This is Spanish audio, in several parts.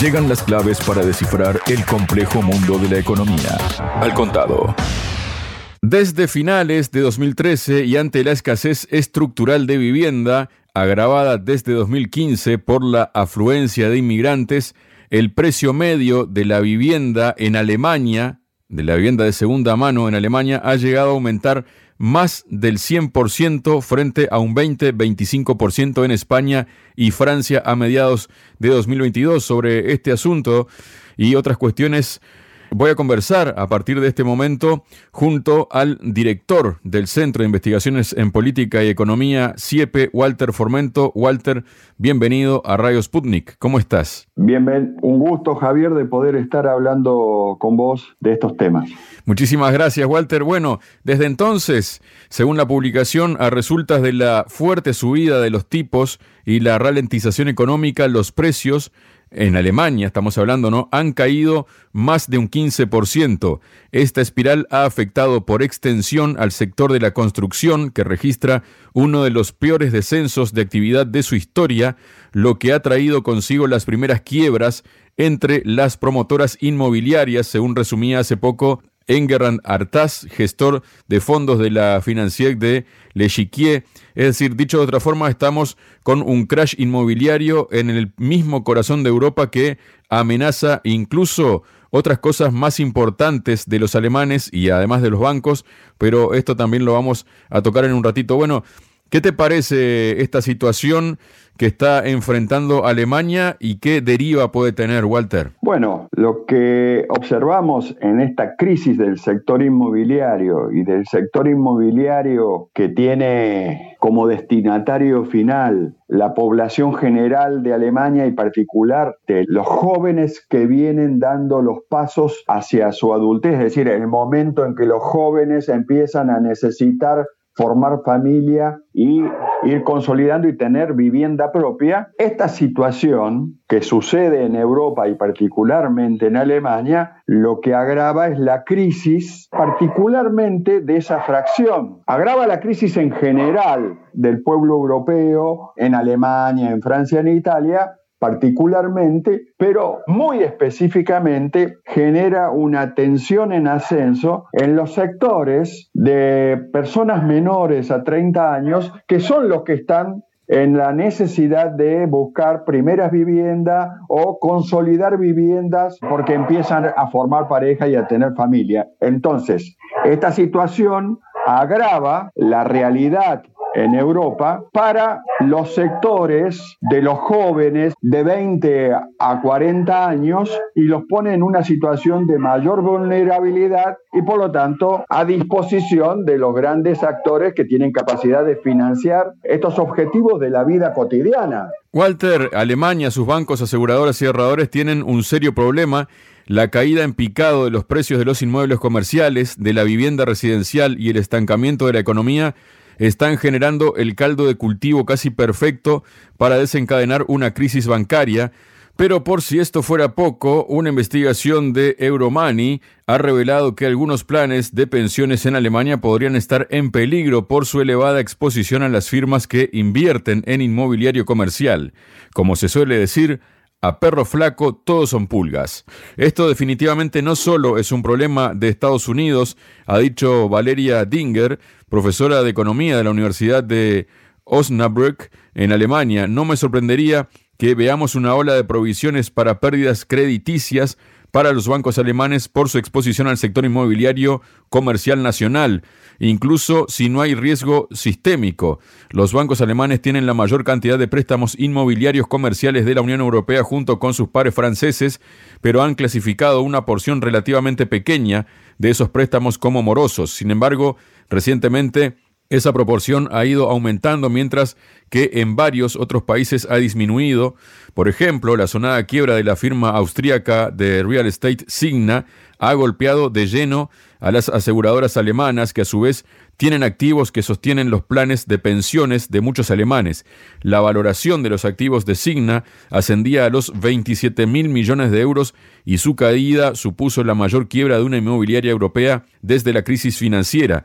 Llegan las claves para descifrar el complejo mundo de la economía. Al contado. Desde finales de 2013 y ante la escasez estructural de vivienda, agravada desde 2015 por la afluencia de inmigrantes, el precio medio de la vivienda en Alemania, de la vivienda de segunda mano en Alemania, ha llegado a aumentar más del 100% frente a un 20-25% en España y Francia a mediados de 2022 sobre este asunto y otras cuestiones Voy a conversar a partir de este momento junto al director del Centro de Investigaciones en Política y Economía, CIEPE, Walter Formento. Walter, bienvenido a Radio Sputnik. ¿Cómo estás? Bien, un gusto, Javier, de poder estar hablando con vos de estos temas. Muchísimas gracias, Walter. Bueno, desde entonces, según la publicación, a resultas de la fuerte subida de los tipos y la ralentización económica, los precios en Alemania, estamos hablando, ¿no? Han caído más de un 15%. Esta espiral ha afectado por extensión al sector de la construcción, que registra uno de los peores descensos de actividad de su historia, lo que ha traído consigo las primeras quiebras entre las promotoras inmobiliarias, según resumía hace poco Engerrand Artaz, gestor de fondos de la Financière de L'Echiquier. Es decir, dicho de otra forma, estamos con un crash inmobiliario en el mismo corazón de Europa que amenaza incluso otras cosas más importantes de los alemanes y además de los bancos, pero esto también lo vamos a tocar en un ratito. Bueno, ¿qué te parece esta situación? que está enfrentando Alemania y qué deriva puede tener, Walter? Bueno, lo que observamos en esta crisis del sector inmobiliario y del sector inmobiliario que tiene como destinatario final la población general de Alemania y particular de los jóvenes que vienen dando los pasos hacia su adultez, es decir, el momento en que los jóvenes empiezan a necesitar formar familia y ir consolidando y tener vivienda propia. Esta situación que sucede en Europa y particularmente en Alemania, lo que agrava es la crisis particularmente de esa fracción. Agrava la crisis en general del pueblo europeo, en Alemania, en Francia, en Italia, particularmente, pero muy específicamente genera una tensión en ascenso en los sectores de personas menores a 30 años, que son los que están en la necesidad de buscar primeras viviendas o consolidar viviendas porque empiezan a formar pareja y a tener familia. Entonces, esta situación agrava la realidad en Europa para los sectores de los jóvenes de 20 a 40 años y los pone en una situación de mayor vulnerabilidad y por lo tanto a disposición de los grandes actores que tienen capacidad de financiar estos objetivos de la vida cotidiana. Walter, Alemania, sus bancos, aseguradoras y ahorradores tienen un serio problema la caída en picado de los precios de los inmuebles comerciales, de la vivienda residencial y el estancamiento de la economía están generando el caldo de cultivo casi perfecto para desencadenar una crisis bancaria. Pero por si esto fuera poco, una investigación de Euromoney ha revelado que algunos planes de pensiones en Alemania podrían estar en peligro por su elevada exposición a las firmas que invierten en inmobiliario comercial. Como se suele decir, a perro flaco todos son pulgas. Esto definitivamente no solo es un problema de Estados Unidos, ha dicho Valeria Dinger, profesora de economía de la Universidad de Osnabrück en Alemania. No me sorprendería que veamos una ola de provisiones para pérdidas crediticias para los bancos alemanes por su exposición al sector inmobiliario comercial nacional, incluso si no hay riesgo sistémico. Los bancos alemanes tienen la mayor cantidad de préstamos inmobiliarios comerciales de la Unión Europea junto con sus pares franceses, pero han clasificado una porción relativamente pequeña de esos préstamos como morosos. Sin embargo, recientemente esa proporción ha ido aumentando mientras que en varios otros países ha disminuido. Por ejemplo, la sonada quiebra de la firma austríaca de real estate Signa ha golpeado de lleno a las aseguradoras alemanas que a su vez tienen activos que sostienen los planes de pensiones de muchos alemanes. La valoración de los activos de Signa ascendía a los 27 mil millones de euros y su caída supuso la mayor quiebra de una inmobiliaria europea desde la crisis financiera.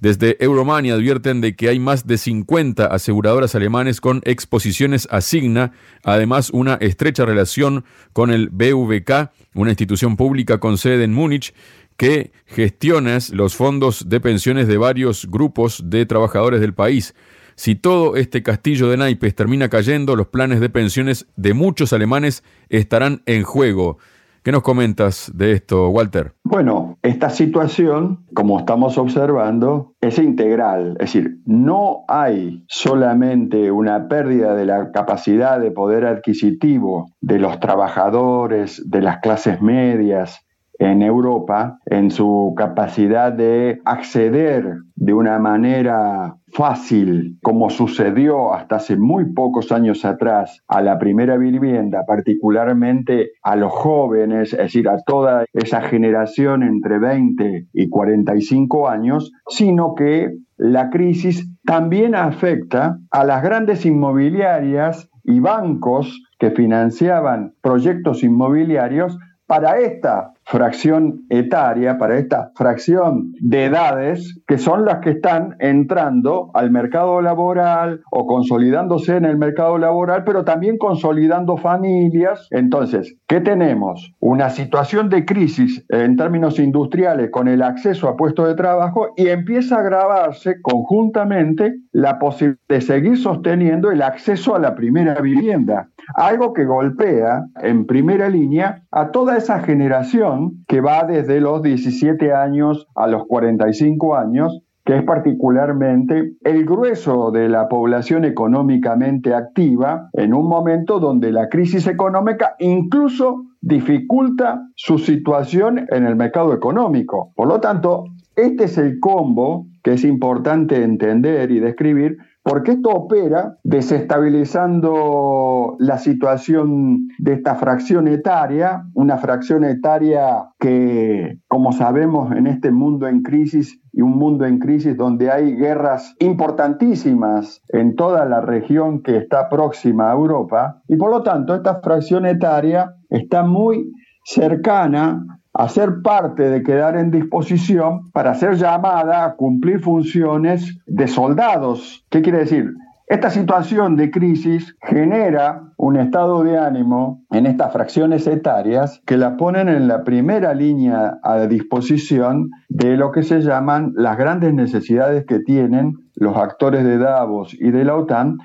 Desde Euromania advierten de que hay más de 50 aseguradoras alemanes con exposiciones a Signa, además una estrecha relación con el BVK, una institución pública con sede en Múnich, que gestiona los fondos de pensiones de varios grupos de trabajadores del país. Si todo este castillo de naipes termina cayendo, los planes de pensiones de muchos alemanes estarán en juego. ¿Qué nos comentas de esto, Walter? Bueno, esta situación, como estamos observando, es integral. Es decir, no hay solamente una pérdida de la capacidad de poder adquisitivo de los trabajadores, de las clases medias, en Europa en su capacidad de acceder de una manera fácil, como sucedió hasta hace muy pocos años atrás, a la primera vivienda, particularmente a los jóvenes, es decir, a toda esa generación entre 20 y 45 años, sino que la crisis también afecta a las grandes inmobiliarias y bancos que financiaban proyectos inmobiliarios para esta fracción etaria, para esta fracción de edades, que son las que están entrando al mercado laboral o consolidándose en el mercado laboral, pero también consolidando familias. Entonces, ¿qué tenemos? Una situación de crisis en términos industriales con el acceso a puestos de trabajo y empieza a agravarse conjuntamente la posibilidad de seguir sosteniendo el acceso a la primera vivienda, algo que golpea en primera línea a toda esa generación que va desde los 17 años a los 45 años, que es particularmente el grueso de la población económicamente activa en un momento donde la crisis económica incluso dificulta su situación en el mercado económico. Por lo tanto, este es el combo que es importante entender y describir porque esto opera desestabilizando la situación de esta fracción etaria, una fracción etaria que, como sabemos, en este mundo en crisis y un mundo en crisis donde hay guerras importantísimas en toda la región que está próxima a Europa, y por lo tanto esta fracción etaria está muy cercana a ser parte de quedar en disposición para ser llamada a cumplir funciones de soldados. ¿Qué quiere decir? Esta situación de crisis genera un estado de ánimo en estas fracciones etarias que la ponen en la primera línea a disposición de lo que se llaman las grandes necesidades que tienen los actores de Davos y de la OTAN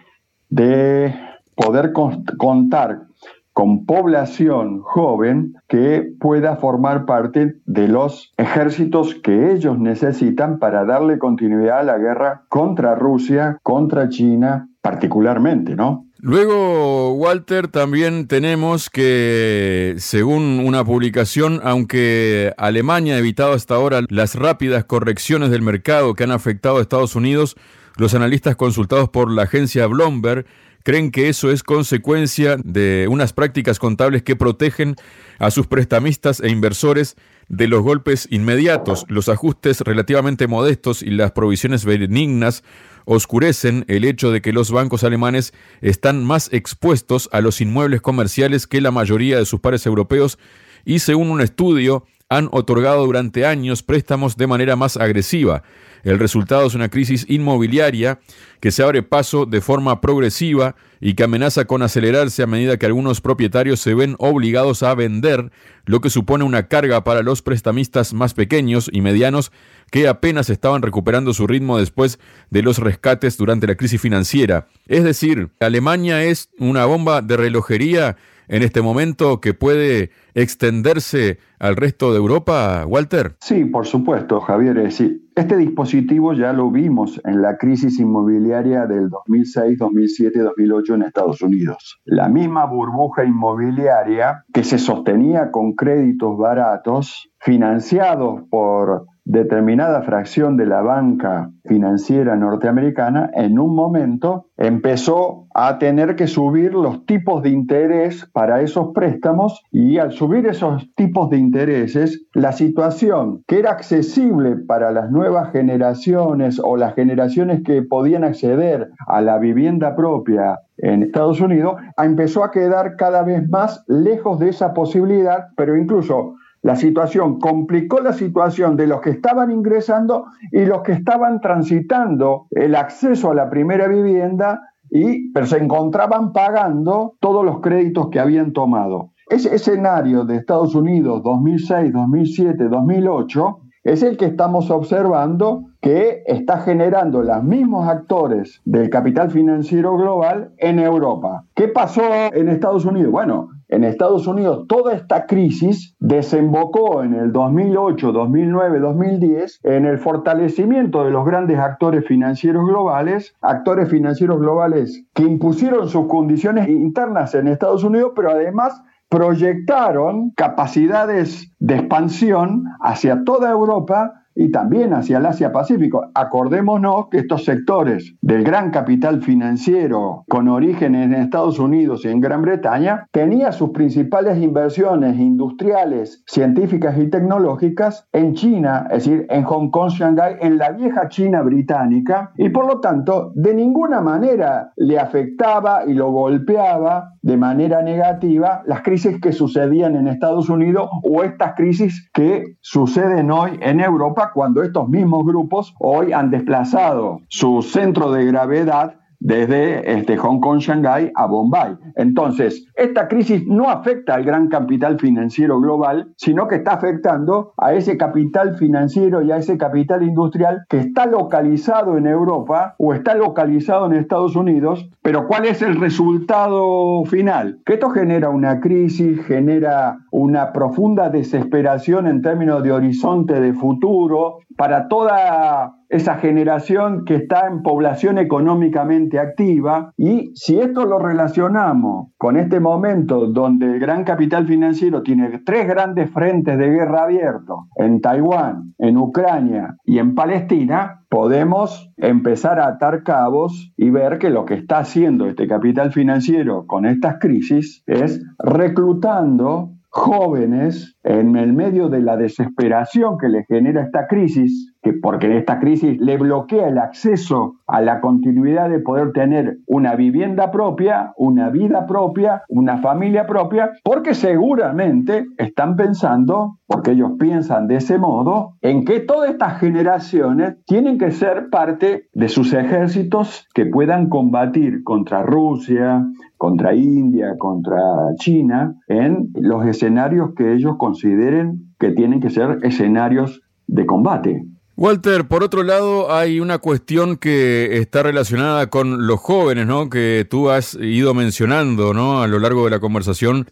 de poder contar con población joven que pueda formar parte de los ejércitos que ellos necesitan para darle continuidad a la guerra contra Rusia, contra China particularmente, ¿no? Luego, Walter, también tenemos que, según una publicación, aunque Alemania ha evitado hasta ahora las rápidas correcciones del mercado que han afectado a Estados Unidos, los analistas consultados por la agencia Bloomberg creen que eso es consecuencia de unas prácticas contables que protegen a sus prestamistas e inversores de los golpes inmediatos. Los ajustes relativamente modestos y las provisiones benignas oscurecen el hecho de que los bancos alemanes están más expuestos a los inmuebles comerciales que la mayoría de sus pares europeos y según un estudio han otorgado durante años préstamos de manera más agresiva. El resultado es una crisis inmobiliaria que se abre paso de forma progresiva y que amenaza con acelerarse a medida que algunos propietarios se ven obligados a vender, lo que supone una carga para los prestamistas más pequeños y medianos que apenas estaban recuperando su ritmo después de los rescates durante la crisis financiera. Es decir, Alemania es una bomba de relojería en este momento que puede extenderse al resto de Europa, Walter? Sí, por supuesto, Javier. Este dispositivo ya lo vimos en la crisis inmobiliaria del 2006, 2007, 2008 en Estados Unidos. La misma burbuja inmobiliaria que se sostenía con créditos baratos, financiados por determinada fracción de la banca financiera norteamericana en un momento empezó a tener que subir los tipos de interés para esos préstamos y al subir esos tipos de intereses, la situación que era accesible para las nuevas generaciones o las generaciones que podían acceder a la vivienda propia en Estados Unidos, empezó a quedar cada vez más lejos de esa posibilidad, pero incluso la situación complicó la situación de los que estaban ingresando y los que estaban transitando el acceso a la primera vivienda y pero se encontraban pagando todos los créditos que habían tomado. Ese escenario de Estados Unidos 2006, 2007, 2008 es el que estamos observando que está generando los mismos actores del capital financiero global en Europa. ¿Qué pasó en Estados Unidos? Bueno, en Estados Unidos toda esta crisis desembocó en el 2008, 2009, 2010 en el fortalecimiento de los grandes actores financieros globales, actores financieros globales que impusieron sus condiciones internas en Estados Unidos, pero además proyectaron capacidades de expansión hacia toda Europa y también hacia el Asia-Pacífico. Acordémonos que estos sectores del gran capital financiero con origen en Estados Unidos y en Gran Bretaña tenía sus principales inversiones industriales, científicas y tecnológicas en China, es decir, en Hong Kong, Shanghái, en la vieja China británica y por lo tanto de ninguna manera le afectaba y lo golpeaba de manera negativa las crisis que sucedían en Estados Unidos o estas crisis que suceden hoy en Europa cuando estos mismos grupos hoy han desplazado su centro de gravedad desde este Hong Kong, Shanghái a Bombay. Entonces, esta crisis no afecta al gran capital financiero global, sino que está afectando a ese capital financiero y a ese capital industrial que está localizado en Europa o está localizado en Estados Unidos. Pero ¿cuál es el resultado final? Que esto genera una crisis, genera una profunda desesperación en términos de horizonte de futuro para toda esa generación que está en población económicamente activa. Y si esto lo relacionamos con este momento donde el gran capital financiero tiene tres grandes frentes de guerra abiertos en Taiwán, en Ucrania y en Palestina, podemos empezar a atar cabos y ver que lo que está haciendo este capital financiero con estas crisis es reclutando jóvenes en el medio de la desesperación que le genera esta crisis, que porque esta crisis le bloquea el acceso a la continuidad de poder tener una vivienda propia, una vida propia, una familia propia, porque seguramente están pensando, porque ellos piensan de ese modo, en que todas estas generaciones tienen que ser parte de sus ejércitos que puedan combatir contra Rusia, contra India, contra China, en los escenarios que ellos consideren que tienen que ser escenarios de combate. Walter, por otro lado, hay una cuestión que está relacionada con los jóvenes, ¿no? Que tú has ido mencionando, ¿no? A lo largo de la conversación.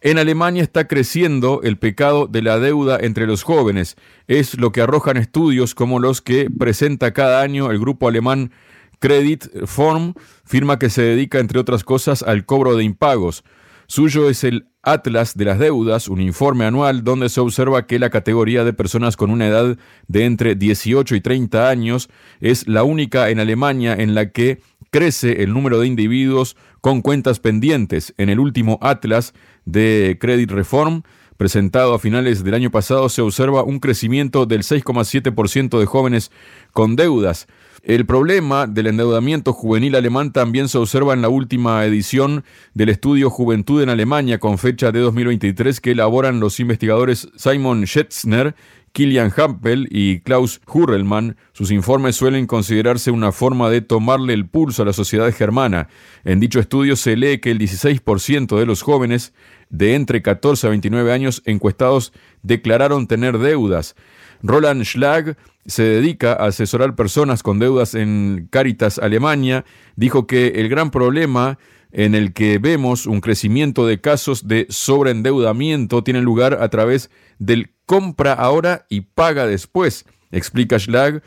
En Alemania está creciendo el pecado de la deuda entre los jóvenes. Es lo que arrojan estudios como los que presenta cada año el grupo alemán Credit Form, firma que se dedica, entre otras cosas, al cobro de impagos. Suyo es el Atlas de las Deudas, un informe anual donde se observa que la categoría de personas con una edad de entre 18 y 30 años es la única en Alemania en la que crece el número de individuos con cuentas pendientes. En el último Atlas de Credit Reform, presentado a finales del año pasado, se observa un crecimiento del 6,7% de jóvenes con deudas. El problema del endeudamiento juvenil alemán también se observa en la última edición del estudio Juventud en Alemania con fecha de 2023 que elaboran los investigadores Simon Schätzner, Kilian Hampel y Klaus Hurrellmann. Sus informes suelen considerarse una forma de tomarle el pulso a la sociedad germana. En dicho estudio se lee que el 16% de los jóvenes de entre 14 a 29 años encuestados declararon tener deudas. Roland Schlag se dedica a asesorar personas con deudas en Caritas Alemania. Dijo que el gran problema en el que vemos un crecimiento de casos de sobreendeudamiento tiene lugar a través del compra ahora y paga después. Explica Schlag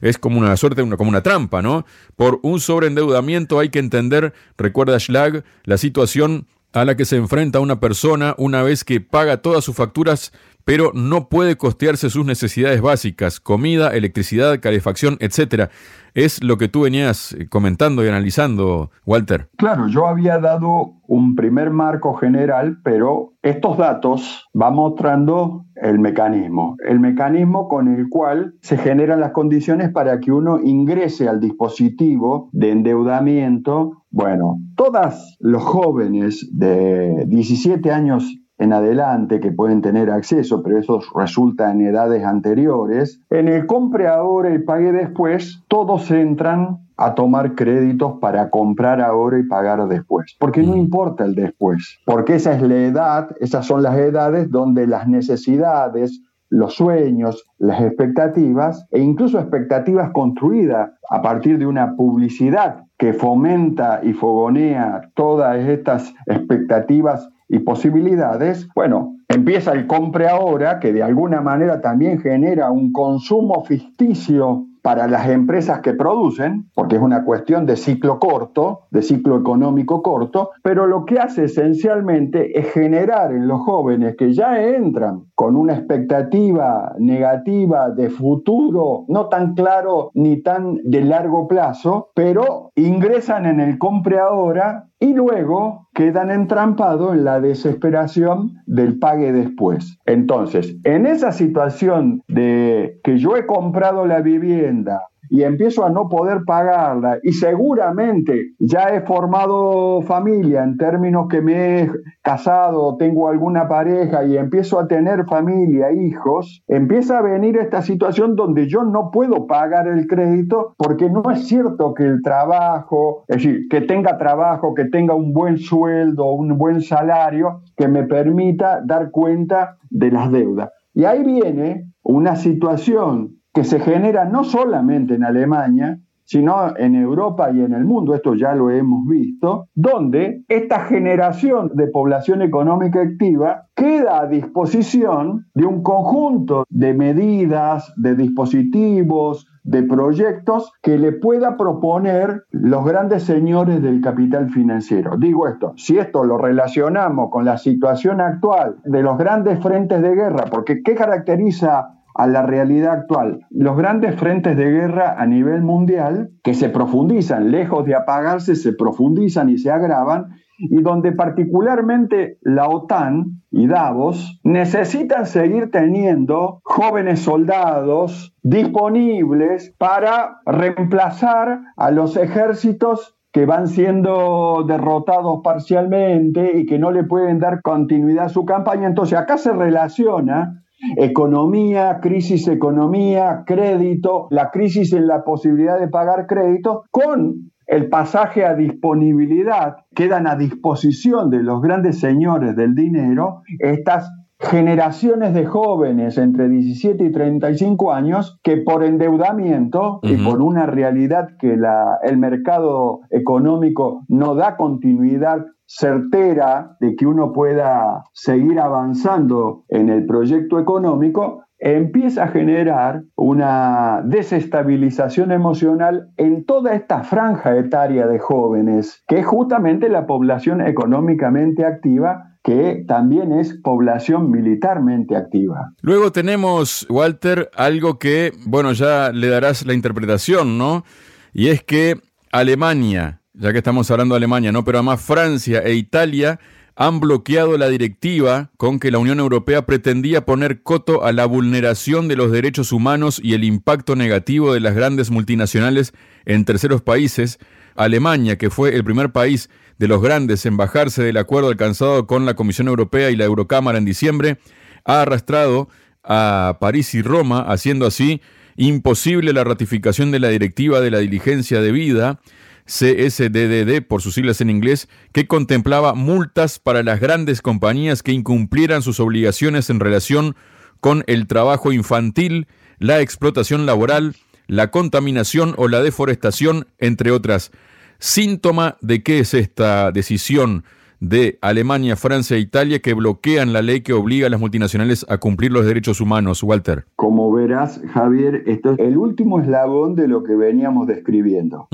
es como una suerte, como una trampa, ¿no? Por un sobreendeudamiento hay que entender, recuerda Schlag, la situación a la que se enfrenta una persona una vez que paga todas sus facturas pero no puede costearse sus necesidades básicas, comida, electricidad, calefacción, etc. Es lo que tú venías eh, comentando y analizando, Walter. Claro, yo había dado un primer marco general, pero estos datos van mostrando el mecanismo, el mecanismo con el cual se generan las condiciones para que uno ingrese al dispositivo de endeudamiento. Bueno, todos los jóvenes de 17 años en adelante que pueden tener acceso, pero eso resulta en edades anteriores, en el compre ahora y pague después, todos entran a tomar créditos para comprar ahora y pagar después, porque no importa el después, porque esa es la edad, esas son las edades donde las necesidades, los sueños, las expectativas e incluso expectativas construidas a partir de una publicidad que fomenta y fogonea todas estas expectativas y posibilidades, bueno, empieza el compre ahora, que de alguna manera también genera un consumo ficticio para las empresas que producen, porque es una cuestión de ciclo corto, de ciclo económico corto, pero lo que hace esencialmente es generar en los jóvenes que ya entran con una expectativa negativa de futuro, no tan claro ni tan de largo plazo, pero ingresan en el compre ahora y luego quedan entrampados en la desesperación del pague después. Entonces, en esa situación de que yo he comprado la vivienda, y empiezo a no poder pagarla y seguramente ya he formado familia en términos que me he casado, tengo alguna pareja y empiezo a tener familia, hijos, empieza a venir esta situación donde yo no puedo pagar el crédito porque no es cierto que el trabajo, es decir, que tenga trabajo, que tenga un buen sueldo, un buen salario que me permita dar cuenta de las deudas. Y ahí viene una situación que se genera no solamente en Alemania, sino en Europa y en el mundo, esto ya lo hemos visto, donde esta generación de población económica activa queda a disposición de un conjunto de medidas, de dispositivos, de proyectos que le pueda proponer los grandes señores del capital financiero. Digo esto, si esto lo relacionamos con la situación actual de los grandes frentes de guerra, porque ¿qué caracteriza a la realidad actual. Los grandes frentes de guerra a nivel mundial que se profundizan, lejos de apagarse, se profundizan y se agravan, y donde particularmente la OTAN y Davos necesitan seguir teniendo jóvenes soldados disponibles para reemplazar a los ejércitos que van siendo derrotados parcialmente y que no le pueden dar continuidad a su campaña. Entonces acá se relaciona Economía, crisis economía, crédito, la crisis en la posibilidad de pagar crédito, con el pasaje a disponibilidad, quedan a disposición de los grandes señores del dinero estas generaciones de jóvenes entre 17 y 35 años que por endeudamiento y por una realidad que la, el mercado económico no da continuidad certera de que uno pueda seguir avanzando en el proyecto económico, empieza a generar una desestabilización emocional en toda esta franja etaria de jóvenes, que es justamente la población económicamente activa que también es población militarmente activa. Luego tenemos, Walter, algo que, bueno, ya le darás la interpretación, ¿no? Y es que Alemania, ya que estamos hablando de Alemania, ¿no? Pero además Francia e Italia han bloqueado la directiva con que la Unión Europea pretendía poner coto a la vulneración de los derechos humanos y el impacto negativo de las grandes multinacionales en terceros países. Alemania, que fue el primer país de los grandes en bajarse del acuerdo alcanzado con la Comisión Europea y la Eurocámara en diciembre, ha arrastrado a París y Roma, haciendo así imposible la ratificación de la directiva de la diligencia debida, CSDDD por sus siglas en inglés, que contemplaba multas para las grandes compañías que incumplieran sus obligaciones en relación con el trabajo infantil, la explotación laboral, la contaminación o la deforestación, entre otras. Síntoma de qué es esta decisión de Alemania, Francia e Italia que bloquean la ley que obliga a las multinacionales a cumplir los derechos humanos, Walter. Como verás, Javier, esto es el último eslabón de lo que veníamos describiendo.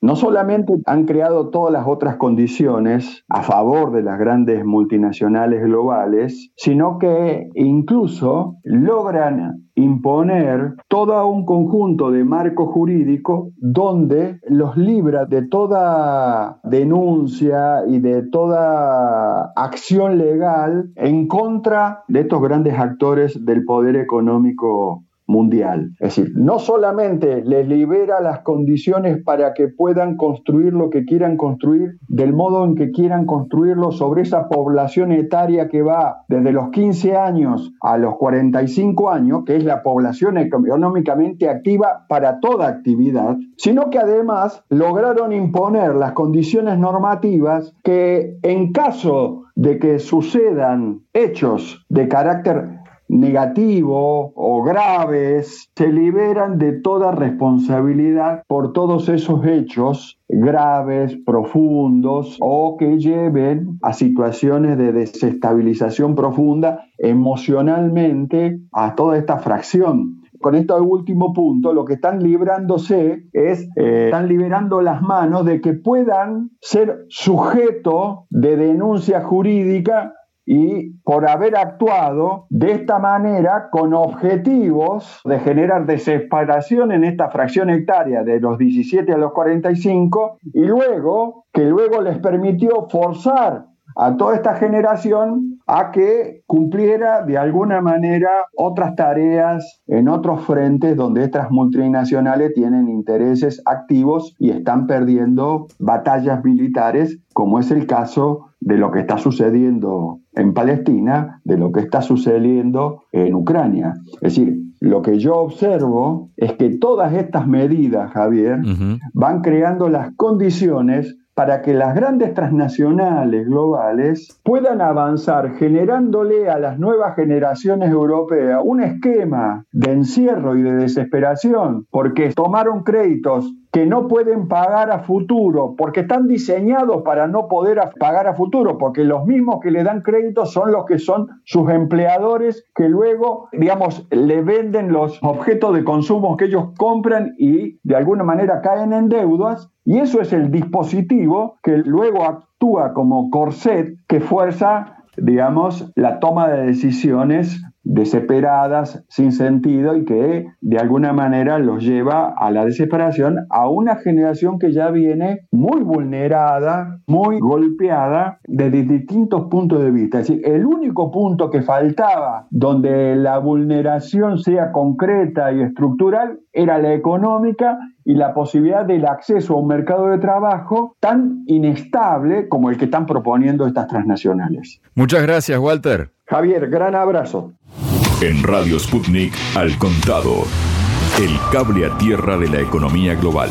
No solamente han creado todas las otras condiciones a favor de las grandes multinacionales globales, sino que incluso logran imponer todo un conjunto de marco jurídico donde los libra de toda denuncia y de toda acción legal en contra de estos grandes actores del poder económico mundial. Es decir, no solamente les libera las condiciones para que puedan construir lo que quieran construir del modo en que quieran construirlo sobre esa población etaria que va desde los 15 años a los 45 años, que es la población económicamente activa para toda actividad, sino que además lograron imponer las condiciones normativas que en caso de que sucedan hechos de carácter negativo o graves, se liberan de toda responsabilidad por todos esos hechos graves, profundos o que lleven a situaciones de desestabilización profunda emocionalmente a toda esta fracción. Con este último punto, lo que están librándose es, eh, están liberando las manos de que puedan ser sujeto de denuncia jurídica y por haber actuado de esta manera con objetivos de generar desesperación en esta fracción hectárea de los 17 a los 45 y luego que luego les permitió forzar a toda esta generación a que cumpliera de alguna manera otras tareas en otros frentes donde estas multinacionales tienen intereses activos y están perdiendo batallas militares, como es el caso de lo que está sucediendo en Palestina, de lo que está sucediendo en Ucrania. Es decir, lo que yo observo es que todas estas medidas, Javier, van creando las condiciones para que las grandes transnacionales globales puedan avanzar generándole a las nuevas generaciones europeas un esquema de encierro y de desesperación, porque tomaron créditos que no pueden pagar a futuro, porque están diseñados para no poder pagar a futuro, porque los mismos que le dan crédito son los que son sus empleadores, que luego, digamos, le venden los objetos de consumo que ellos compran y de alguna manera caen en deudas, y eso es el dispositivo que luego actúa como corset que fuerza, digamos, la toma de decisiones desesperadas, sin sentido y que de alguna manera los lleva a la desesperación a una generación que ya viene muy vulnerada, muy golpeada desde distintos puntos de vista. Es decir, el único punto que faltaba donde la vulneración sea concreta y estructural era la económica y la posibilidad del acceso a un mercado de trabajo tan inestable como el que están proponiendo estas transnacionales. Muchas gracias, Walter. Javier, gran abrazo. En Radio Sputnik, al contado. El cable a tierra de la economía global.